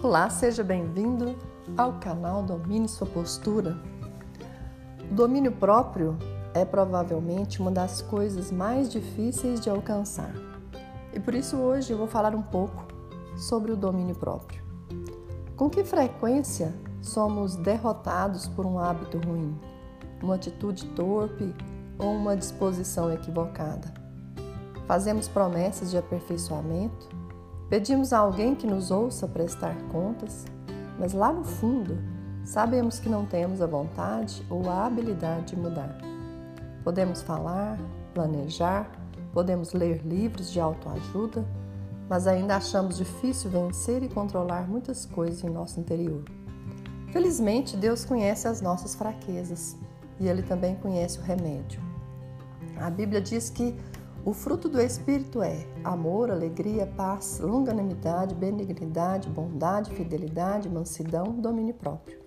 Olá, seja bem-vindo ao canal Domine Sua Postura. O domínio próprio é provavelmente uma das coisas mais difíceis de alcançar. E por isso hoje eu vou falar um pouco sobre o domínio próprio. Com que frequência somos derrotados por um hábito ruim, uma atitude torpe ou uma disposição equivocada? Fazemos promessas de aperfeiçoamento Pedimos a alguém que nos ouça prestar contas, mas lá no fundo sabemos que não temos a vontade ou a habilidade de mudar. Podemos falar, planejar, podemos ler livros de autoajuda, mas ainda achamos difícil vencer e controlar muitas coisas em nosso interior. Felizmente, Deus conhece as nossas fraquezas e Ele também conhece o remédio. A Bíblia diz que o fruto do Espírito é amor, alegria, paz, longanimidade, benignidade, bondade, fidelidade, mansidão, domínio próprio.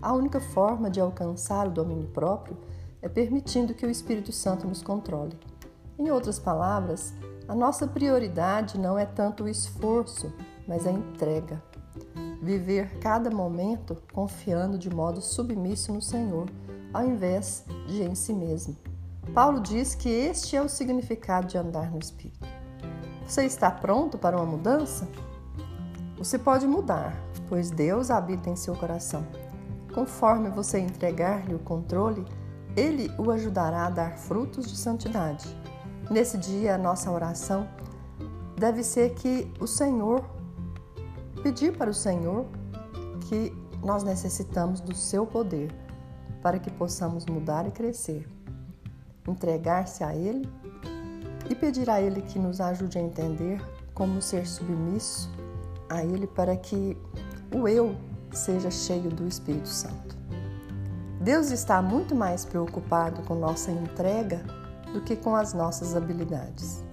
A única forma de alcançar o domínio próprio é permitindo que o Espírito Santo nos controle. Em outras palavras, a nossa prioridade não é tanto o esforço, mas a entrega. Viver cada momento confiando de modo submisso no Senhor, ao invés de em si mesmo. Paulo diz que este é o significado de andar no Espírito. Você está pronto para uma mudança? Você pode mudar, pois Deus habita em seu coração. Conforme você entregar-lhe o controle, ele o ajudará a dar frutos de santidade. Nesse dia, a nossa oração deve ser que o Senhor, pedir para o Senhor que nós necessitamos do seu poder para que possamos mudar e crescer entregar-se a Ele e pedir a Ele que nos ajude a entender como ser submisso a Ele para que o eu seja cheio do Espírito Santo. Deus está muito mais preocupado com nossa entrega do que com as nossas habilidades.